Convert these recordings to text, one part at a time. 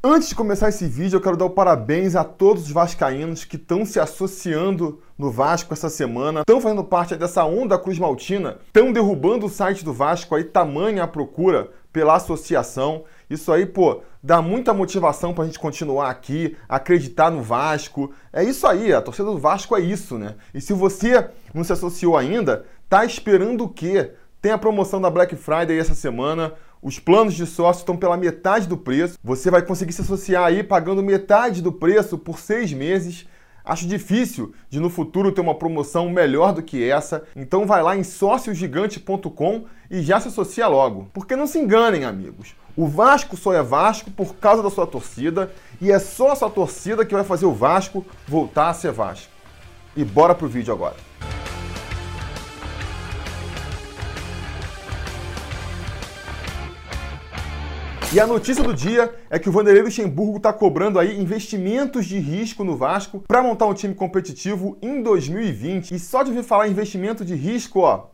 Antes de começar esse vídeo, eu quero dar parabéns a todos os vascaínos que estão se associando no Vasco essa semana, estão fazendo parte dessa onda Cruz Maltina, estão derrubando o site do Vasco aí, tamanha a procura pela associação. Isso aí, pô, dá muita motivação pra gente continuar aqui, acreditar no Vasco. É isso aí, a torcida do Vasco é isso, né? E se você não se associou ainda, tá esperando o quê? Tem a promoção da Black Friday essa semana. Os planos de sócio estão pela metade do preço. Você vai conseguir se associar aí pagando metade do preço por seis meses. Acho difícil de no futuro ter uma promoção melhor do que essa. Então vai lá em sóciogigante.com e já se associa logo. Porque não se enganem, amigos. O Vasco só é Vasco por causa da sua torcida e é só a sua torcida que vai fazer o Vasco voltar a ser Vasco. E bora pro vídeo agora. E a notícia do dia é que o Vanderlei Luxemburgo está cobrando aí investimentos de risco no Vasco para montar um time competitivo em 2020. E só de ouvir falar em investimento de risco, ó,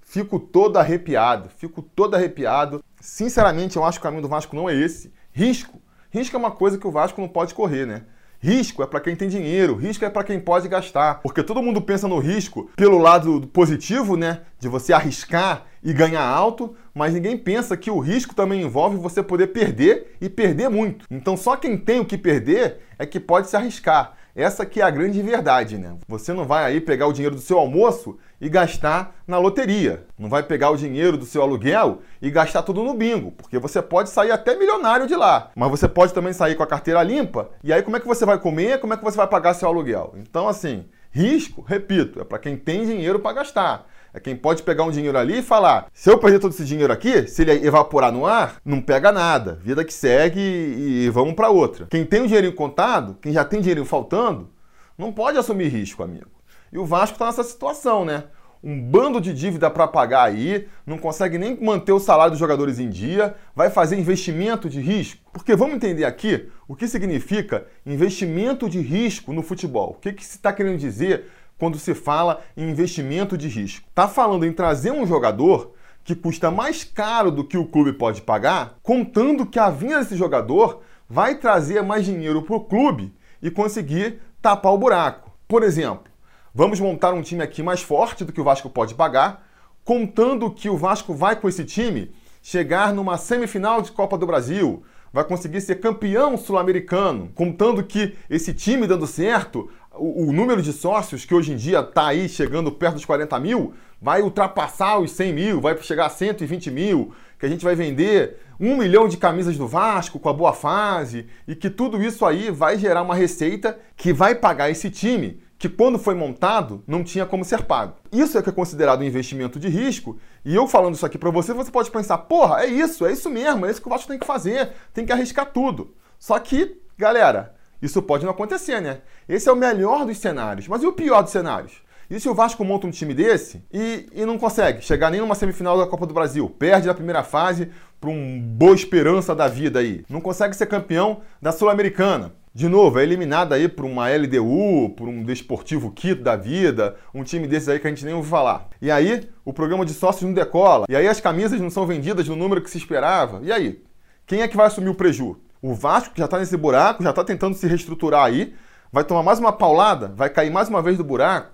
fico todo arrepiado, fico todo arrepiado. Sinceramente, eu acho que o caminho do Vasco não é esse. Risco. Risco é uma coisa que o Vasco não pode correr, né? Risco é para quem tem dinheiro, risco é para quem pode gastar. Porque todo mundo pensa no risco pelo lado positivo, né? De você arriscar e ganhar alto, mas ninguém pensa que o risco também envolve você poder perder e perder muito. Então só quem tem o que perder é que pode se arriscar. Essa que é a grande verdade, né? Você não vai aí pegar o dinheiro do seu almoço e gastar na loteria. Não vai pegar o dinheiro do seu aluguel e gastar tudo no bingo, porque você pode sair até milionário de lá. Mas você pode também sair com a carteira limpa. E aí como é que você vai comer? Como é que você vai pagar seu aluguel? Então assim, risco, repito, é para quem tem dinheiro para gastar. É quem pode pegar um dinheiro ali e falar: se eu perder todo esse dinheiro aqui, se ele evaporar no ar, não pega nada. Vida que segue e vamos para outra. Quem tem o dinheiro contado, quem já tem dinheiro faltando, não pode assumir risco, amigo. E o Vasco está nessa situação, né? um bando de dívida para pagar aí, não consegue nem manter o salário dos jogadores em dia, vai fazer investimento de risco. Porque vamos entender aqui o que significa investimento de risco no futebol. O que, que se está querendo dizer quando se fala em investimento de risco. Está falando em trazer um jogador que custa mais caro do que o clube pode pagar, contando que a vinda desse jogador vai trazer mais dinheiro para o clube e conseguir tapar o buraco. Por exemplo, vamos montar um time aqui mais forte do que o Vasco pode pagar, contando que o Vasco vai com esse time chegar numa semifinal de Copa do Brasil, vai conseguir ser campeão sul-americano, contando que esse time dando certo o, o, número de sócios, que hoje em dia está aí chegando perto dos 40 mil, vai ultrapassar os 100 mil, vai chegar a 120 mil, que a gente vai vender um milhão de camisas do Vasco com a boa fase, e que tudo isso aí vai gerar uma receita que vai pagar esse time, que quando foi montado não tinha como ser pago. Isso é que é considerado um investimento de risco, e eu falando isso aqui para você, você pode pensar, porra, é isso, é isso mesmo, é isso que o Vasco tem que fazer, tem que arriscar tudo. Só que, galera, isso pode não acontecer, né? Esse é o melhor dos cenários. Mas e o pior dos cenários? E se o Vasco monta um time desse e, e não consegue chegar nem numa semifinal da Copa do Brasil, perde na primeira fase para um boa esperança da vida aí, não consegue ser campeão da Sul-Americana, de novo, é eliminado aí por uma LDU, por um Desportivo Quito da vida, um time desses aí que a gente nem ouviu falar. E aí, o programa de sócios não decola. E aí as camisas não são vendidas no número que se esperava. E aí? Quem é que vai assumir o prejuízo? O Vasco, que já está nesse buraco, já está tentando se reestruturar aí, vai tomar mais uma paulada, vai cair mais uma vez do buraco.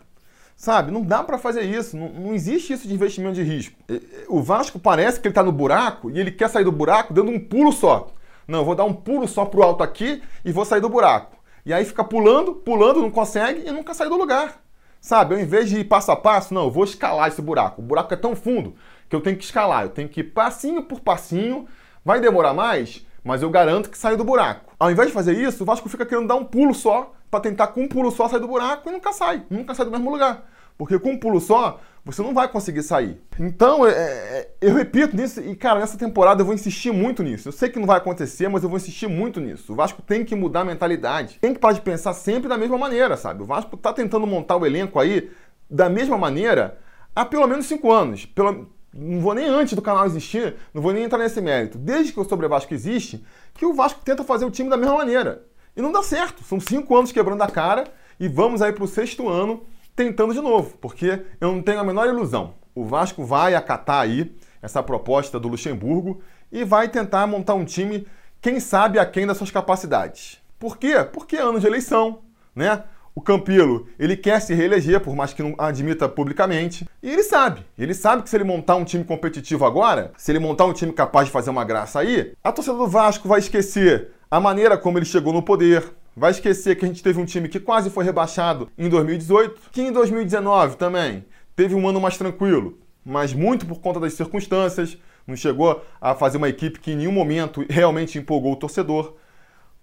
Sabe, não dá para fazer isso, não, não, existe isso de investimento de risco. O Vasco parece que ele está no buraco e ele quer sair do buraco dando um pulo só. Não, vou dar um pulo só pro alto aqui e vou sair do buraco. E aí fica pulando, pulando, não consegue e nunca sai do lugar. Sabe, ao invés de ir passo a passo, não, eu vou escalar esse buraco. O buraco é tão fundo que eu tenho que escalar, eu tenho que ir passinho por passinho. Vai demorar mais? Mas eu garanto que sai do buraco. Ao invés de fazer isso, o Vasco fica querendo dar um pulo só para tentar com um pulo só sair do buraco e nunca sai, nunca sai do mesmo lugar. Porque com um pulo só, você não vai conseguir sair. Então, é, é, eu repito nisso, e cara, nessa temporada eu vou insistir muito nisso. Eu sei que não vai acontecer, mas eu vou insistir muito nisso. O Vasco tem que mudar a mentalidade. Tem que parar de pensar sempre da mesma maneira, sabe? O Vasco tá tentando montar o elenco aí da mesma maneira há pelo menos cinco anos. Pelo, não vou nem antes do canal existir, não vou nem entrar nesse mérito. Desde que o Sobre Vasco existe, que o Vasco tenta fazer o time da mesma maneira. E não dá certo. São cinco anos quebrando a cara e vamos aí para o sexto ano tentando de novo, porque eu não tenho a menor ilusão. O Vasco vai acatar aí essa proposta do Luxemburgo e vai tentar montar um time quem sabe aquém das suas capacidades. Por quê? Porque é ano de eleição, né? O Campelo, ele quer se reeleger, por mais que não admita publicamente. E ele sabe. Ele sabe que se ele montar um time competitivo agora, se ele montar um time capaz de fazer uma graça aí, a torcida do Vasco vai esquecer a maneira como ele chegou no poder, vai esquecer que a gente teve um time que quase foi rebaixado em 2018, que em 2019 também teve um ano mais tranquilo, mas muito por conta das circunstâncias, não chegou a fazer uma equipe que em nenhum momento realmente empolgou o torcedor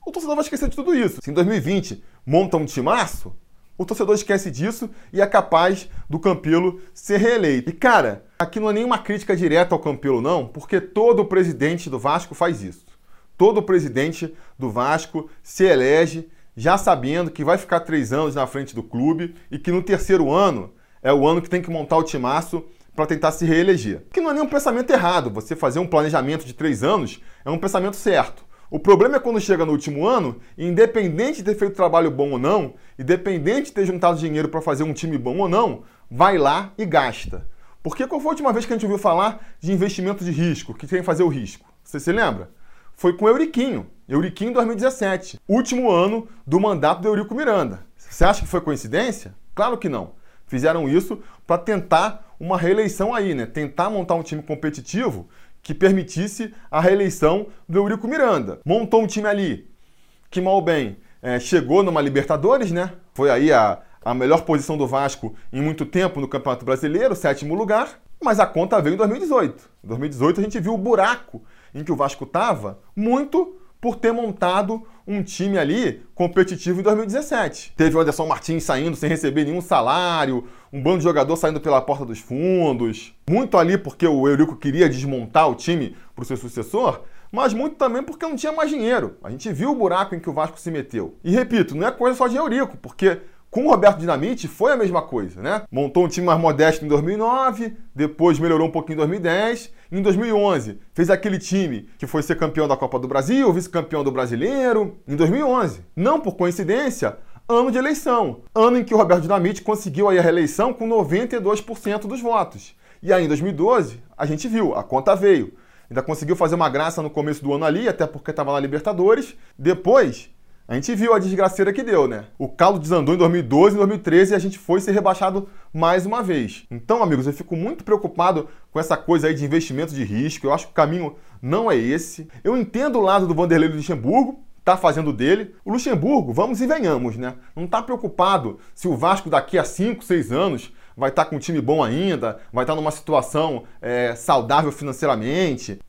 o torcedor vai esquecer de tudo isso. Se em 2020 monta um timaço, o torcedor esquece disso e é capaz do Campelo ser reeleito. E cara, aqui não é nenhuma crítica direta ao Campelo, não, porque todo presidente do Vasco faz isso. Todo presidente do Vasco se elege já sabendo que vai ficar três anos na frente do clube e que no terceiro ano é o ano que tem que montar o timaço para tentar se reeleger. Que não é nenhum pensamento errado. Você fazer um planejamento de três anos é um pensamento certo. O problema é quando chega no último ano, independente de ter feito trabalho bom ou não, independente de ter juntado dinheiro para fazer um time bom ou não, vai lá e gasta. Porque qual foi a última vez que a gente ouviu falar de investimento de risco, que tem que fazer o risco? Você se lembra? Foi com o Euriquinho, Euriquinho 2017, último ano do mandato do Eurico Miranda. Você acha que foi coincidência? Claro que não. Fizeram isso para tentar uma reeleição aí, né? Tentar montar um time competitivo que permitisse a reeleição do Eurico Miranda. Montou um time ali que, mal bem, é, chegou numa Libertadores, né? Foi aí a, a melhor posição do Vasco em muito tempo no Campeonato Brasileiro, sétimo lugar, mas a conta veio em 2018. Em 2018 a gente viu o buraco em que o Vasco estava muito por ter montado um time ali competitivo em 2017. Teve o Anderson Martins saindo sem receber nenhum salário, um bando de jogador saindo pela porta dos fundos. Muito ali porque o Eurico queria desmontar o time para o seu sucessor, mas muito também porque não tinha mais dinheiro. A gente viu o buraco em que o Vasco se meteu. E repito, não é coisa só de Eurico, porque com o Roberto Dinamite foi a mesma coisa, né? Montou um time mais modesto em 2009, depois melhorou um pouquinho em 2010. Em 2011, fez aquele time que foi ser campeão da Copa do Brasil, vice-campeão do Brasileiro. Em 2011, não por coincidência, ano de eleição. Ano em que o Roberto Dinamite conseguiu aí a reeleição com 92% dos votos. E aí em 2012, a gente viu, a conta veio. Ainda conseguiu fazer uma graça no começo do ano ali, até porque estava na Libertadores. Depois, a gente viu a desgraceira que deu, né? O caldo desandou em 2012 e 2013 e a gente foi ser rebaixado mais uma vez. Então, amigos, eu fico muito preocupado com essa coisa aí de investimento de risco. Eu acho que o caminho não é esse. Eu entendo o lado do Vanderlei Luxemburgo, tá fazendo dele. O Luxemburgo, vamos e venhamos, né? Não tá preocupado se o Vasco daqui a 5, 6 anos vai estar tá com um time bom ainda, vai estar tá numa situação é, saudável financeiramente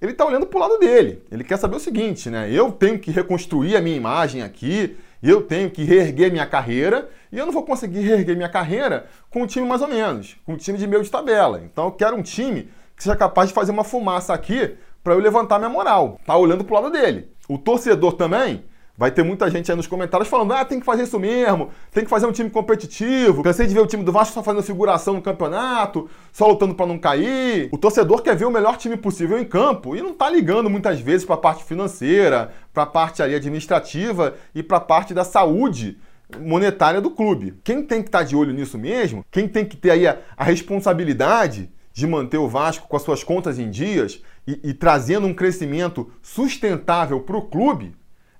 ele está olhando para o lado dele. Ele quer saber o seguinte, né? Eu tenho que reconstruir a minha imagem aqui, eu tenho que reerguer minha carreira, e eu não vou conseguir reerguer minha carreira com um time mais ou menos, com um time de meio de tabela. Então eu quero um time que seja capaz de fazer uma fumaça aqui para eu levantar minha moral. Tá olhando para o lado dele. O torcedor também Vai ter muita gente aí nos comentários falando: ah, tem que fazer isso mesmo, tem que fazer um time competitivo. Cansei de ver o time do Vasco só fazendo figuração no campeonato, só lutando para não cair. O torcedor quer ver o melhor time possível em campo e não tá ligando muitas vezes para a parte financeira, para a parte ali administrativa e para a parte da saúde monetária do clube. Quem tem que estar tá de olho nisso mesmo, quem tem que ter aí a, a responsabilidade de manter o Vasco com as suas contas em dias e, e trazendo um crescimento sustentável para o clube,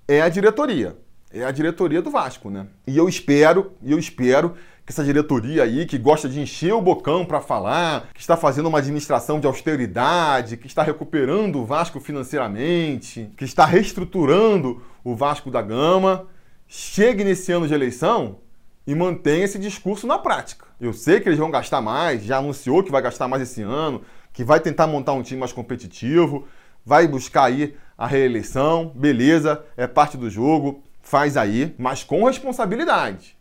é a diretoria. É a diretoria do Vasco, né? E eu espero, e eu espero que essa diretoria aí, que gosta de encher o bocão para falar, que está fazendo uma administração de austeridade, que está recuperando o Vasco financeiramente, que está reestruturando o Vasco da Gama, chegue nesse ano de eleição e mantenha esse discurso na prática. Eu sei que eles vão gastar mais, já anunciou que vai gastar mais esse ano, que vai tentar montar um time mais competitivo, vai buscar aí a reeleição, beleza, é parte do jogo, faz aí, mas com responsabilidade.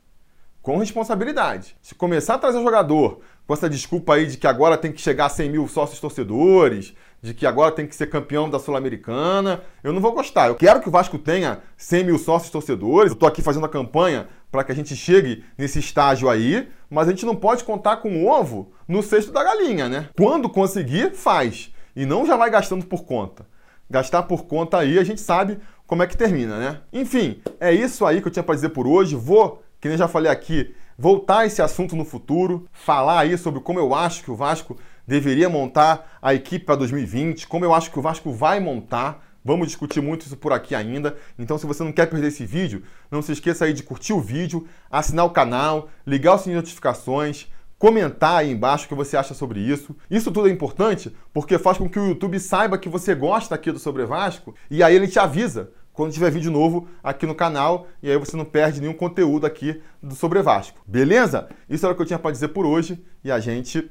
Com responsabilidade. Se começar a trazer jogador com essa desculpa aí de que agora tem que chegar a 100 mil sócios torcedores, de que agora tem que ser campeão da Sul-Americana, eu não vou gostar. Eu quero que o Vasco tenha 100 mil sócios torcedores, eu tô aqui fazendo a campanha para que a gente chegue nesse estágio aí, mas a gente não pode contar com o ovo no cesto da galinha, né? Quando conseguir, faz e não já vai gastando por conta. Gastar por conta aí, a gente sabe como é que termina, né? Enfim, é isso aí que eu tinha para dizer por hoje. Vou, que nem já falei aqui, voltar a esse assunto no futuro, falar aí sobre como eu acho que o Vasco deveria montar a equipe para 2020, como eu acho que o Vasco vai montar Vamos discutir muito isso por aqui ainda. Então, se você não quer perder esse vídeo, não se esqueça aí de curtir o vídeo, assinar o canal, ligar o sininho de notificações, comentar aí embaixo o que você acha sobre isso. Isso tudo é importante porque faz com que o YouTube saiba que você gosta aqui do Sobre Vasco e aí ele te avisa quando tiver vídeo novo aqui no canal e aí você não perde nenhum conteúdo aqui do Sobre Vasco. Beleza? Isso era o que eu tinha para dizer por hoje e a gente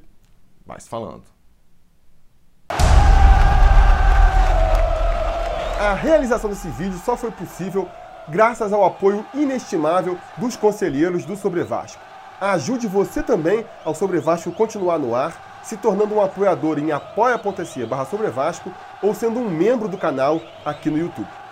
vai se falando. A realização desse vídeo só foi possível graças ao apoio inestimável dos conselheiros do Sobre Vasco. Ajude você também ao Sobre Vasco continuar no ar, se tornando um apoiador em apoia.se barra ou sendo um membro do canal aqui no YouTube.